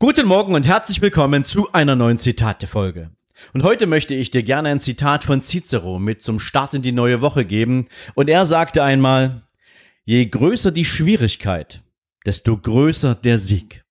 Guten Morgen und herzlich willkommen zu einer neuen Zitate-Folge. Und heute möchte ich dir gerne ein Zitat von Cicero mit zum Start in die neue Woche geben. Und er sagte einmal, je größer die Schwierigkeit, desto größer der Sieg.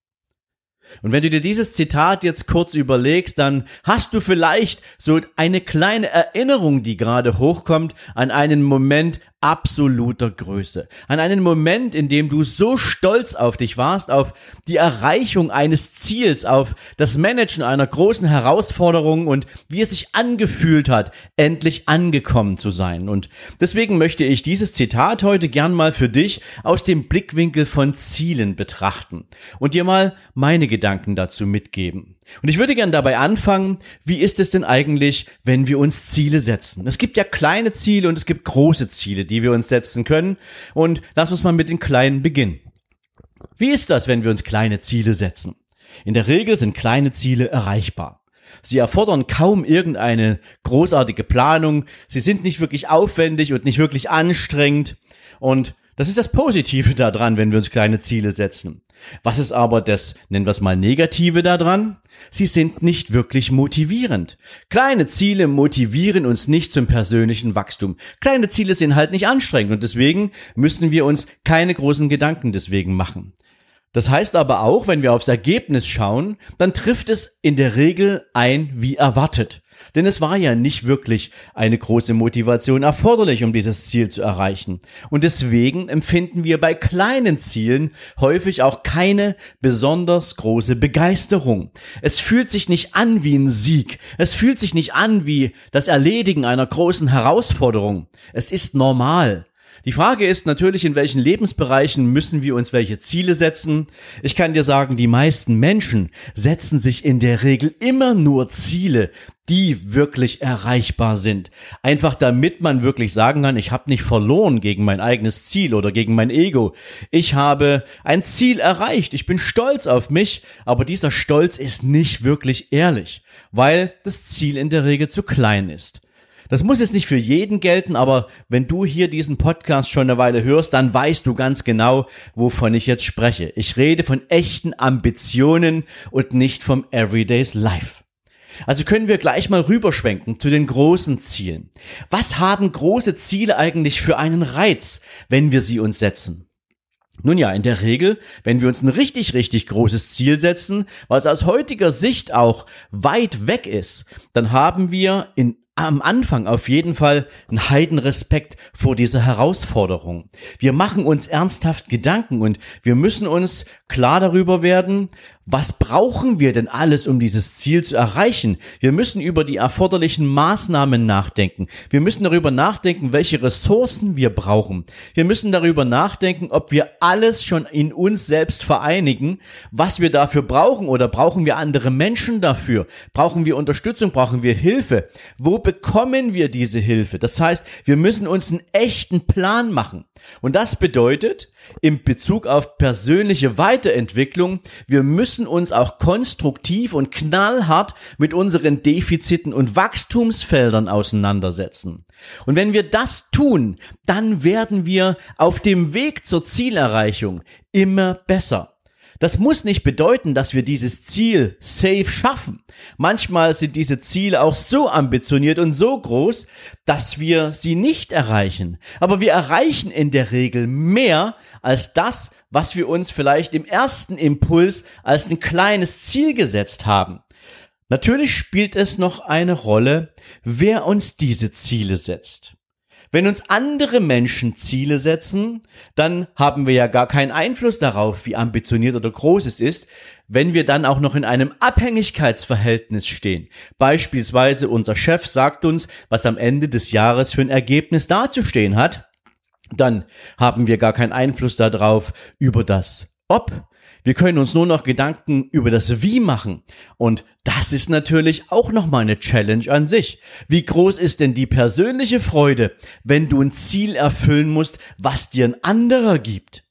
Und wenn du dir dieses Zitat jetzt kurz überlegst, dann hast du vielleicht so eine kleine Erinnerung, die gerade hochkommt an einen Moment absoluter Größe. An einen Moment, in dem du so stolz auf dich warst, auf die Erreichung eines Ziels, auf das Managen einer großen Herausforderung und wie es sich angefühlt hat, endlich angekommen zu sein. Und deswegen möchte ich dieses Zitat heute gern mal für dich aus dem Blickwinkel von Zielen betrachten und dir mal meine Gedanken dazu mitgeben. Und ich würde gern dabei anfangen, wie ist es denn eigentlich, wenn wir uns Ziele setzen? Es gibt ja kleine Ziele und es gibt große Ziele, die wir uns setzen können. Und lass uns mal mit den kleinen beginnen. Wie ist das, wenn wir uns kleine Ziele setzen? In der Regel sind kleine Ziele erreichbar. Sie erfordern kaum irgendeine großartige Planung. Sie sind nicht wirklich aufwendig und nicht wirklich anstrengend. Und das ist das Positive daran, wenn wir uns kleine Ziele setzen. Was ist aber das, nennen wir es mal Negative daran? Sie sind nicht wirklich motivierend. Kleine Ziele motivieren uns nicht zum persönlichen Wachstum. Kleine Ziele sind halt nicht anstrengend und deswegen müssen wir uns keine großen Gedanken deswegen machen. Das heißt aber auch, wenn wir aufs Ergebnis schauen, dann trifft es in der Regel ein wie erwartet. Denn es war ja nicht wirklich eine große Motivation erforderlich, um dieses Ziel zu erreichen. Und deswegen empfinden wir bei kleinen Zielen häufig auch keine besonders große Begeisterung. Es fühlt sich nicht an wie ein Sieg. Es fühlt sich nicht an wie das Erledigen einer großen Herausforderung. Es ist normal. Die Frage ist natürlich, in welchen Lebensbereichen müssen wir uns welche Ziele setzen? Ich kann dir sagen, die meisten Menschen setzen sich in der Regel immer nur Ziele, die wirklich erreichbar sind. Einfach damit man wirklich sagen kann, ich habe nicht verloren gegen mein eigenes Ziel oder gegen mein Ego. Ich habe ein Ziel erreicht, ich bin stolz auf mich, aber dieser Stolz ist nicht wirklich ehrlich, weil das Ziel in der Regel zu klein ist. Das muss jetzt nicht für jeden gelten, aber wenn du hier diesen Podcast schon eine Weile hörst, dann weißt du ganz genau, wovon ich jetzt spreche. Ich rede von echten Ambitionen und nicht vom Everyday's Life. Also können wir gleich mal rüberschwenken zu den großen Zielen. Was haben große Ziele eigentlich für einen Reiz, wenn wir sie uns setzen? Nun ja, in der Regel, wenn wir uns ein richtig, richtig großes Ziel setzen, was aus heutiger Sicht auch weit weg ist, dann haben wir in am Anfang auf jeden Fall einen Heidenrespekt vor dieser Herausforderung. Wir machen uns ernsthaft Gedanken und wir müssen uns klar darüber werden, was brauchen wir denn alles, um dieses Ziel zu erreichen? Wir müssen über die erforderlichen Maßnahmen nachdenken. Wir müssen darüber nachdenken, welche Ressourcen wir brauchen. Wir müssen darüber nachdenken, ob wir alles schon in uns selbst vereinigen, was wir dafür brauchen oder brauchen wir andere Menschen dafür? Brauchen wir Unterstützung? Brauchen wir Hilfe? Wo bekommen wir diese Hilfe? Das heißt, wir müssen uns einen echten Plan machen. Und das bedeutet, im Bezug auf persönliche Weiterentwicklung, wir müssen uns auch konstruktiv und knallhart mit unseren Defiziten und Wachstumsfeldern auseinandersetzen. Und wenn wir das tun, dann werden wir auf dem Weg zur Zielerreichung immer besser. Das muss nicht bedeuten, dass wir dieses Ziel safe schaffen. Manchmal sind diese Ziele auch so ambitioniert und so groß, dass wir sie nicht erreichen. Aber wir erreichen in der Regel mehr als das, was wir uns vielleicht im ersten Impuls als ein kleines Ziel gesetzt haben. Natürlich spielt es noch eine Rolle, wer uns diese Ziele setzt. Wenn uns andere Menschen Ziele setzen, dann haben wir ja gar keinen Einfluss darauf, wie ambitioniert oder groß es ist, wenn wir dann auch noch in einem Abhängigkeitsverhältnis stehen. Beispielsweise unser Chef sagt uns, was am Ende des Jahres für ein Ergebnis dazustehen hat, dann haben wir gar keinen Einfluss darauf über das ob Wir können uns nur noch Gedanken über das Wie machen. Und das ist natürlich auch nochmal eine Challenge an sich. Wie groß ist denn die persönliche Freude, wenn du ein Ziel erfüllen musst, was dir ein anderer gibt?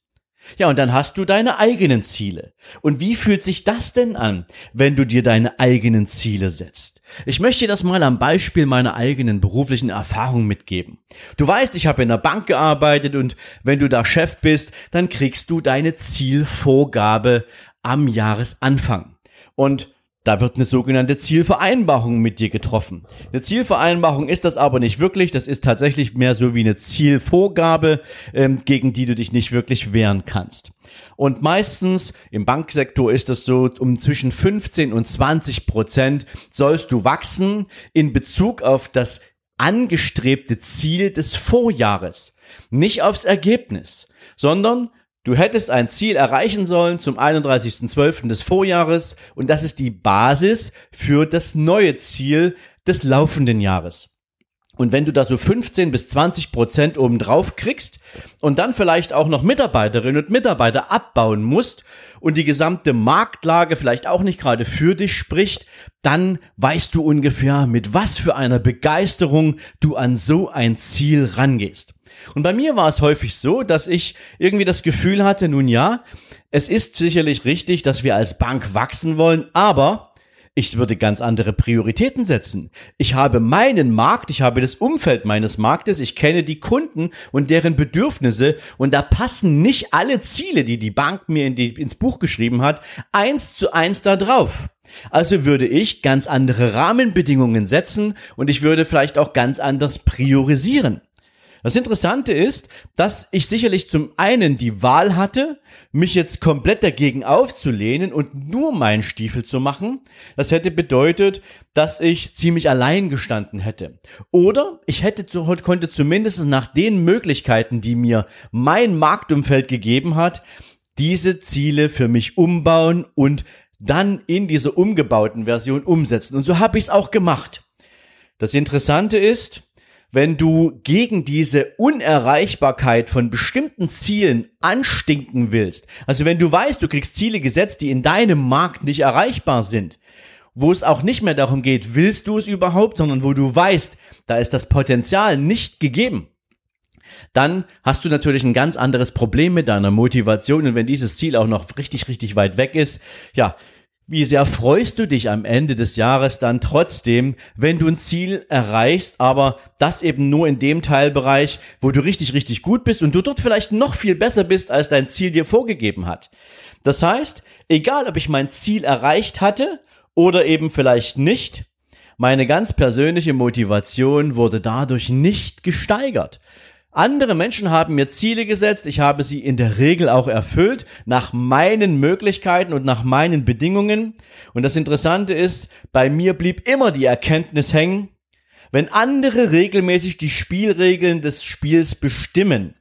Ja, und dann hast du deine eigenen Ziele. Und wie fühlt sich das denn an, wenn du dir deine eigenen Ziele setzt? Ich möchte das mal am Beispiel meiner eigenen beruflichen Erfahrung mitgeben. Du weißt, ich habe in der Bank gearbeitet und wenn du da Chef bist, dann kriegst du deine Zielvorgabe am Jahresanfang. Und da wird eine sogenannte Zielvereinbarung mit dir getroffen. Eine Zielvereinbarung ist das aber nicht wirklich. Das ist tatsächlich mehr so wie eine Zielvorgabe, ähm, gegen die du dich nicht wirklich wehren kannst. Und meistens im Banksektor ist es so, um zwischen 15 und 20 Prozent sollst du wachsen in Bezug auf das angestrebte Ziel des Vorjahres. Nicht aufs Ergebnis, sondern Du hättest ein Ziel erreichen sollen zum 31.12. des Vorjahres und das ist die Basis für das neue Ziel des laufenden Jahres. Und wenn du da so 15 bis 20 Prozent obendrauf kriegst und dann vielleicht auch noch Mitarbeiterinnen und Mitarbeiter abbauen musst und die gesamte Marktlage vielleicht auch nicht gerade für dich spricht, dann weißt du ungefähr, mit was für einer Begeisterung du an so ein Ziel rangehst. Und bei mir war es häufig so, dass ich irgendwie das Gefühl hatte, nun ja, es ist sicherlich richtig, dass wir als Bank wachsen wollen, aber ich würde ganz andere Prioritäten setzen. Ich habe meinen Markt, ich habe das Umfeld meines Marktes, ich kenne die Kunden und deren Bedürfnisse und da passen nicht alle Ziele, die die Bank mir in die, ins Buch geschrieben hat, eins zu eins da drauf. Also würde ich ganz andere Rahmenbedingungen setzen und ich würde vielleicht auch ganz anders priorisieren. Das Interessante ist, dass ich sicherlich zum einen die Wahl hatte, mich jetzt komplett dagegen aufzulehnen und nur meinen Stiefel zu machen. Das hätte bedeutet, dass ich ziemlich allein gestanden hätte. Oder ich hätte zu, konnte zumindest nach den Möglichkeiten, die mir mein Marktumfeld gegeben hat, diese Ziele für mich umbauen und dann in dieser umgebauten Version umsetzen. Und so habe ich es auch gemacht. Das Interessante ist, wenn du gegen diese Unerreichbarkeit von bestimmten Zielen anstinken willst, also wenn du weißt, du kriegst Ziele gesetzt, die in deinem Markt nicht erreichbar sind, wo es auch nicht mehr darum geht, willst du es überhaupt, sondern wo du weißt, da ist das Potenzial nicht gegeben, dann hast du natürlich ein ganz anderes Problem mit deiner Motivation. Und wenn dieses Ziel auch noch richtig, richtig weit weg ist, ja, wie sehr freust du dich am Ende des Jahres dann trotzdem, wenn du ein Ziel erreichst, aber das eben nur in dem Teilbereich, wo du richtig, richtig gut bist und du dort vielleicht noch viel besser bist, als dein Ziel dir vorgegeben hat. Das heißt, egal ob ich mein Ziel erreicht hatte oder eben vielleicht nicht, meine ganz persönliche Motivation wurde dadurch nicht gesteigert. Andere Menschen haben mir Ziele gesetzt, ich habe sie in der Regel auch erfüllt, nach meinen Möglichkeiten und nach meinen Bedingungen. Und das Interessante ist, bei mir blieb immer die Erkenntnis hängen, wenn andere regelmäßig die Spielregeln des Spiels bestimmen,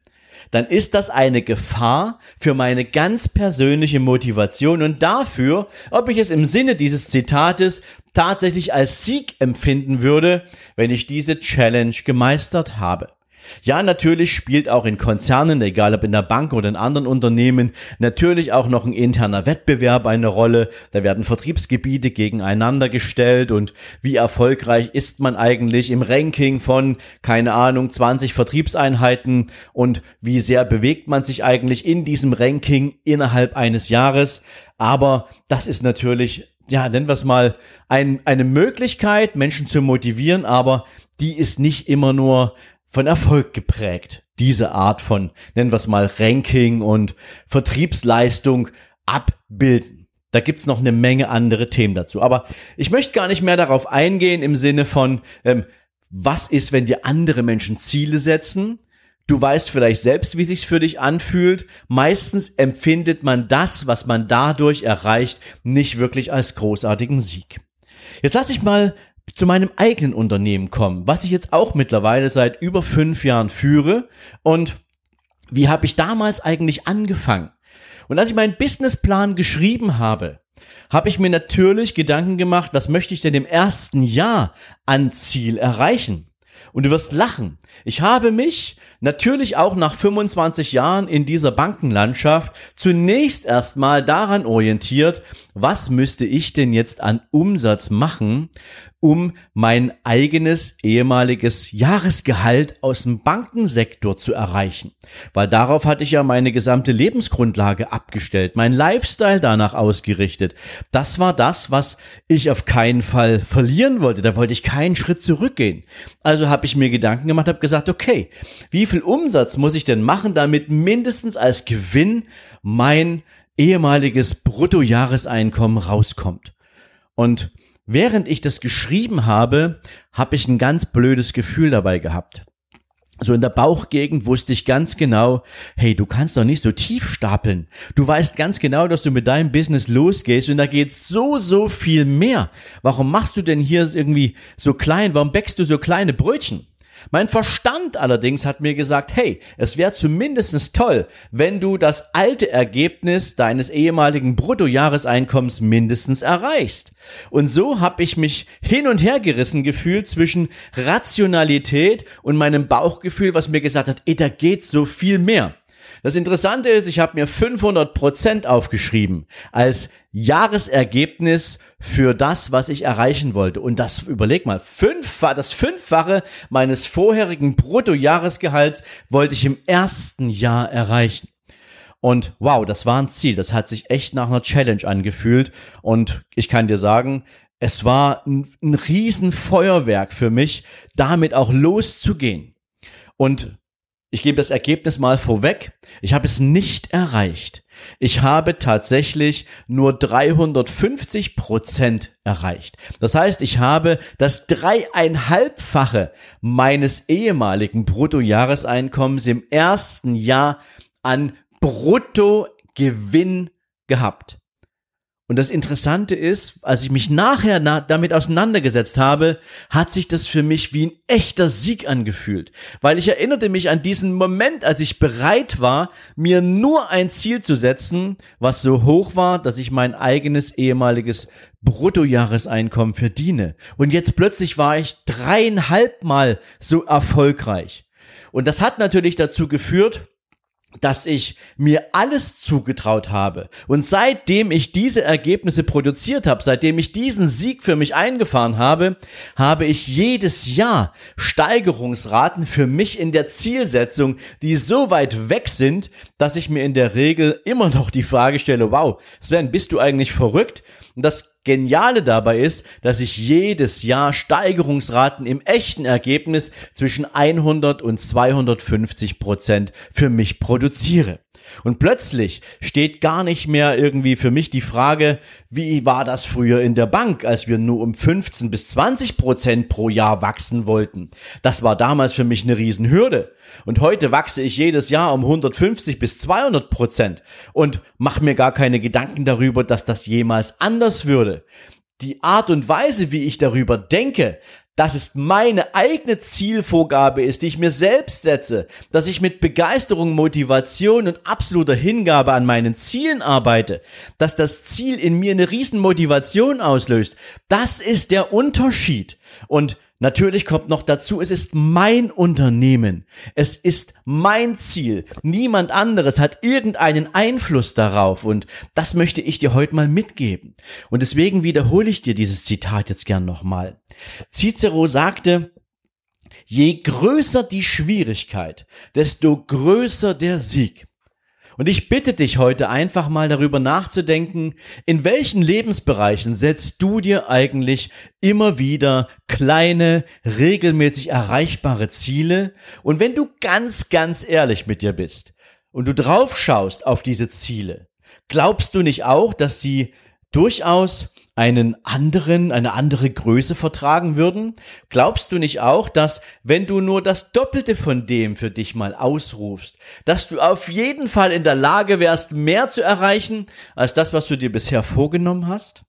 dann ist das eine Gefahr für meine ganz persönliche Motivation und dafür, ob ich es im Sinne dieses Zitates tatsächlich als Sieg empfinden würde, wenn ich diese Challenge gemeistert habe. Ja, natürlich spielt auch in Konzernen, egal ob in der Bank oder in anderen Unternehmen, natürlich auch noch ein interner Wettbewerb eine Rolle. Da werden Vertriebsgebiete gegeneinander gestellt und wie erfolgreich ist man eigentlich im Ranking von, keine Ahnung, 20 Vertriebseinheiten und wie sehr bewegt man sich eigentlich in diesem Ranking innerhalb eines Jahres. Aber das ist natürlich ja, nennen wir es mal, ein, eine Möglichkeit, Menschen zu motivieren, aber die ist nicht immer nur von Erfolg geprägt. Diese Art von, nennen wir es mal, Ranking und Vertriebsleistung abbilden. Da gibt's noch eine Menge andere Themen dazu. Aber ich möchte gar nicht mehr darauf eingehen im Sinne von, ähm, was ist, wenn dir andere Menschen Ziele setzen? Du weißt vielleicht selbst, wie sich's für dich anfühlt. Meistens empfindet man das, was man dadurch erreicht, nicht wirklich als großartigen Sieg. Jetzt lass ich mal zu meinem eigenen Unternehmen kommen, was ich jetzt auch mittlerweile seit über fünf Jahren führe. Und wie habe ich damals eigentlich angefangen? Und als ich meinen Businessplan geschrieben habe, habe ich mir natürlich Gedanken gemacht, was möchte ich denn im ersten Jahr an Ziel erreichen? Und du wirst lachen. Ich habe mich natürlich auch nach 25 Jahren in dieser Bankenlandschaft zunächst erstmal daran orientiert, was müsste ich denn jetzt an Umsatz machen, um mein eigenes ehemaliges Jahresgehalt aus dem Bankensektor zu erreichen. Weil darauf hatte ich ja meine gesamte Lebensgrundlage abgestellt, mein Lifestyle danach ausgerichtet. Das war das, was ich auf keinen Fall verlieren wollte. Da wollte ich keinen Schritt zurückgehen. Also habe ich mir Gedanken gemacht, habe gesagt, okay, wie viel Umsatz muss ich denn machen, damit mindestens als Gewinn mein ehemaliges Bruttojahreseinkommen rauskommt? Und Während ich das geschrieben habe, habe ich ein ganz blödes Gefühl dabei gehabt. So in der Bauchgegend wusste ich ganz genau, hey, du kannst doch nicht so tief stapeln. Du weißt ganz genau, dass du mit deinem Business losgehst und da geht so, so viel mehr. Warum machst du denn hier irgendwie so klein? Warum bäckst du so kleine Brötchen? Mein Verstand allerdings hat mir gesagt, hey, es wäre zumindest toll, wenn du das alte Ergebnis deines ehemaligen Bruttojahreseinkommens mindestens erreichst. Und so habe ich mich hin und her gerissen gefühlt zwischen Rationalität und meinem Bauchgefühl, was mir gesagt hat, ey, da geht so viel mehr. Das Interessante ist, ich habe mir 500 Prozent aufgeschrieben als Jahresergebnis für das, was ich erreichen wollte. Und das, überleg mal, fünffach, das Fünffache meines vorherigen Bruttojahresgehalts wollte ich im ersten Jahr erreichen. Und wow, das war ein Ziel. Das hat sich echt nach einer Challenge angefühlt. Und ich kann dir sagen, es war ein, ein Riesenfeuerwerk für mich, damit auch loszugehen. Und ich gebe das Ergebnis mal vorweg. Ich habe es nicht erreicht. Ich habe tatsächlich nur 350 Prozent erreicht. Das heißt, ich habe das dreieinhalbfache meines ehemaligen Bruttojahreseinkommens im ersten Jahr an Bruttogewinn gehabt. Und das Interessante ist, als ich mich nachher na damit auseinandergesetzt habe, hat sich das für mich wie ein echter Sieg angefühlt. Weil ich erinnerte mich an diesen Moment, als ich bereit war, mir nur ein Ziel zu setzen, was so hoch war, dass ich mein eigenes ehemaliges Bruttojahreseinkommen verdiene. Und jetzt plötzlich war ich dreieinhalb Mal so erfolgreich. Und das hat natürlich dazu geführt, dass ich mir alles zugetraut habe. Und seitdem ich diese Ergebnisse produziert habe, seitdem ich diesen Sieg für mich eingefahren habe, habe ich jedes Jahr Steigerungsraten für mich in der Zielsetzung, die so weit weg sind, dass ich mir in der Regel immer noch die Frage stelle, wow, Sven, bist du eigentlich verrückt? Und das Geniale dabei ist, dass ich jedes Jahr Steigerungsraten im echten Ergebnis zwischen 100 und 250 Prozent für mich produziere. Und plötzlich steht gar nicht mehr irgendwie für mich die Frage, wie war das früher in der Bank, als wir nur um 15 bis 20 Prozent pro Jahr wachsen wollten. Das war damals für mich eine Riesenhürde. Und heute wachse ich jedes Jahr um 150 bis 200 Prozent und mache mir gar keine Gedanken darüber, dass das jemals anders würde. Die Art und Weise, wie ich darüber denke, dass es meine eigene Zielvorgabe ist, die ich mir selbst setze, dass ich mit Begeisterung, Motivation und absoluter Hingabe an meinen Zielen arbeite, dass das Ziel in mir eine riesen Motivation auslöst. Das ist der Unterschied. Und Natürlich kommt noch dazu, es ist mein Unternehmen. Es ist mein Ziel. Niemand anderes hat irgendeinen Einfluss darauf. Und das möchte ich dir heute mal mitgeben. Und deswegen wiederhole ich dir dieses Zitat jetzt gern nochmal. Cicero sagte, je größer die Schwierigkeit, desto größer der Sieg. Und ich bitte dich heute einfach mal darüber nachzudenken, in welchen Lebensbereichen setzt du dir eigentlich immer wieder kleine, regelmäßig erreichbare Ziele? Und wenn du ganz, ganz ehrlich mit dir bist und du drauf schaust auf diese Ziele, glaubst du nicht auch, dass sie durchaus einen anderen, eine andere Größe vertragen würden? Glaubst du nicht auch, dass wenn du nur das Doppelte von dem für dich mal ausrufst, dass du auf jeden Fall in der Lage wärst, mehr zu erreichen als das, was du dir bisher vorgenommen hast?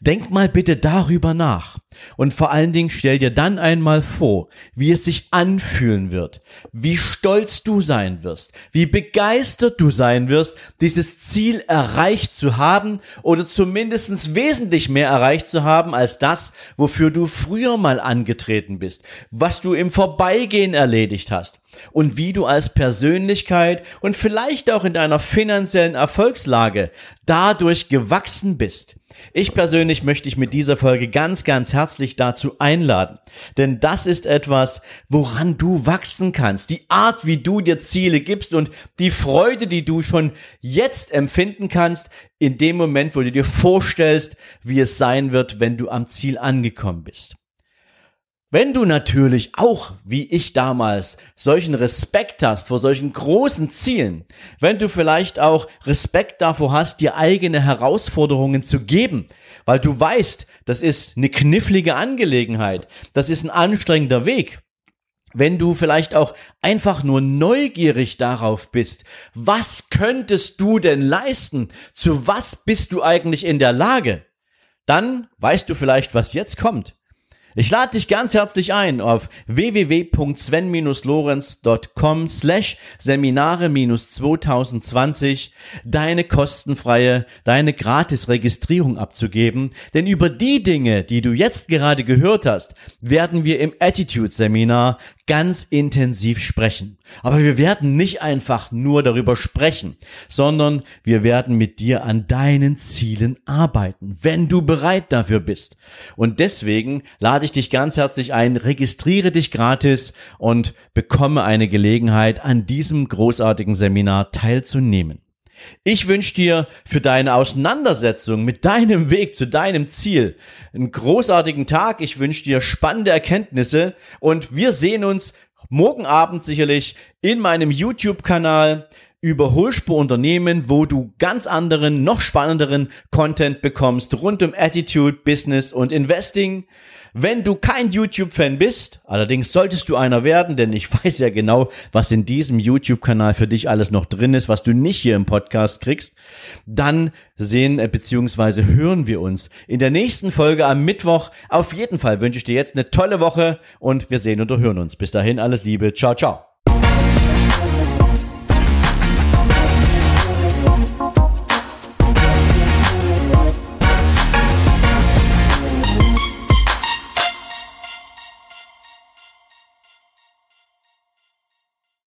Denk mal bitte darüber nach. Und vor allen Dingen stell dir dann einmal vor, wie es sich anfühlen wird, wie stolz du sein wirst, wie begeistert du sein wirst, dieses Ziel erreicht zu haben oder zumindest wesentlich mehr erreicht zu haben als das, wofür du früher mal angetreten bist, was du im Vorbeigehen erledigt hast und wie du als Persönlichkeit und vielleicht auch in deiner finanziellen Erfolgslage dadurch gewachsen bist. Ich persönlich möchte dich mit dieser Folge ganz, ganz herzlich dazu einladen. Denn das ist etwas, woran du wachsen kannst. Die Art, wie du dir Ziele gibst und die Freude, die du schon jetzt empfinden kannst, in dem Moment, wo du dir vorstellst, wie es sein wird, wenn du am Ziel angekommen bist. Wenn du natürlich auch, wie ich damals, solchen Respekt hast vor solchen großen Zielen, wenn du vielleicht auch Respekt davor hast, dir eigene Herausforderungen zu geben, weil du weißt, das ist eine knifflige Angelegenheit, das ist ein anstrengender Weg, wenn du vielleicht auch einfach nur neugierig darauf bist, was könntest du denn leisten, zu was bist du eigentlich in der Lage, dann weißt du vielleicht, was jetzt kommt. Ich lade dich ganz herzlich ein auf www.sven-lorenz.com slash Seminare-2020 deine kostenfreie, deine gratis Registrierung abzugeben. Denn über die Dinge, die du jetzt gerade gehört hast, werden wir im Attitude-Seminar ganz intensiv sprechen. Aber wir werden nicht einfach nur darüber sprechen, sondern wir werden mit dir an deinen Zielen arbeiten, wenn du bereit dafür bist. Und deswegen lade ich dich ganz herzlich ein, registriere dich gratis und bekomme eine Gelegenheit, an diesem großartigen Seminar teilzunehmen. Ich wünsche dir für deine Auseinandersetzung mit deinem Weg zu deinem Ziel einen großartigen Tag. Ich wünsche dir spannende Erkenntnisse und wir sehen uns morgen Abend sicherlich in meinem YouTube-Kanal Überholspur Unternehmen, wo du ganz anderen, noch spannenderen Content bekommst rund um Attitude, Business und Investing. Wenn du kein YouTube-Fan bist, allerdings solltest du einer werden, denn ich weiß ja genau, was in diesem YouTube-Kanal für dich alles noch drin ist, was du nicht hier im Podcast kriegst, dann sehen äh, bzw. hören wir uns in der nächsten Folge am Mittwoch. Auf jeden Fall wünsche ich dir jetzt eine tolle Woche und wir sehen und hören uns. Bis dahin alles Liebe. Ciao, ciao.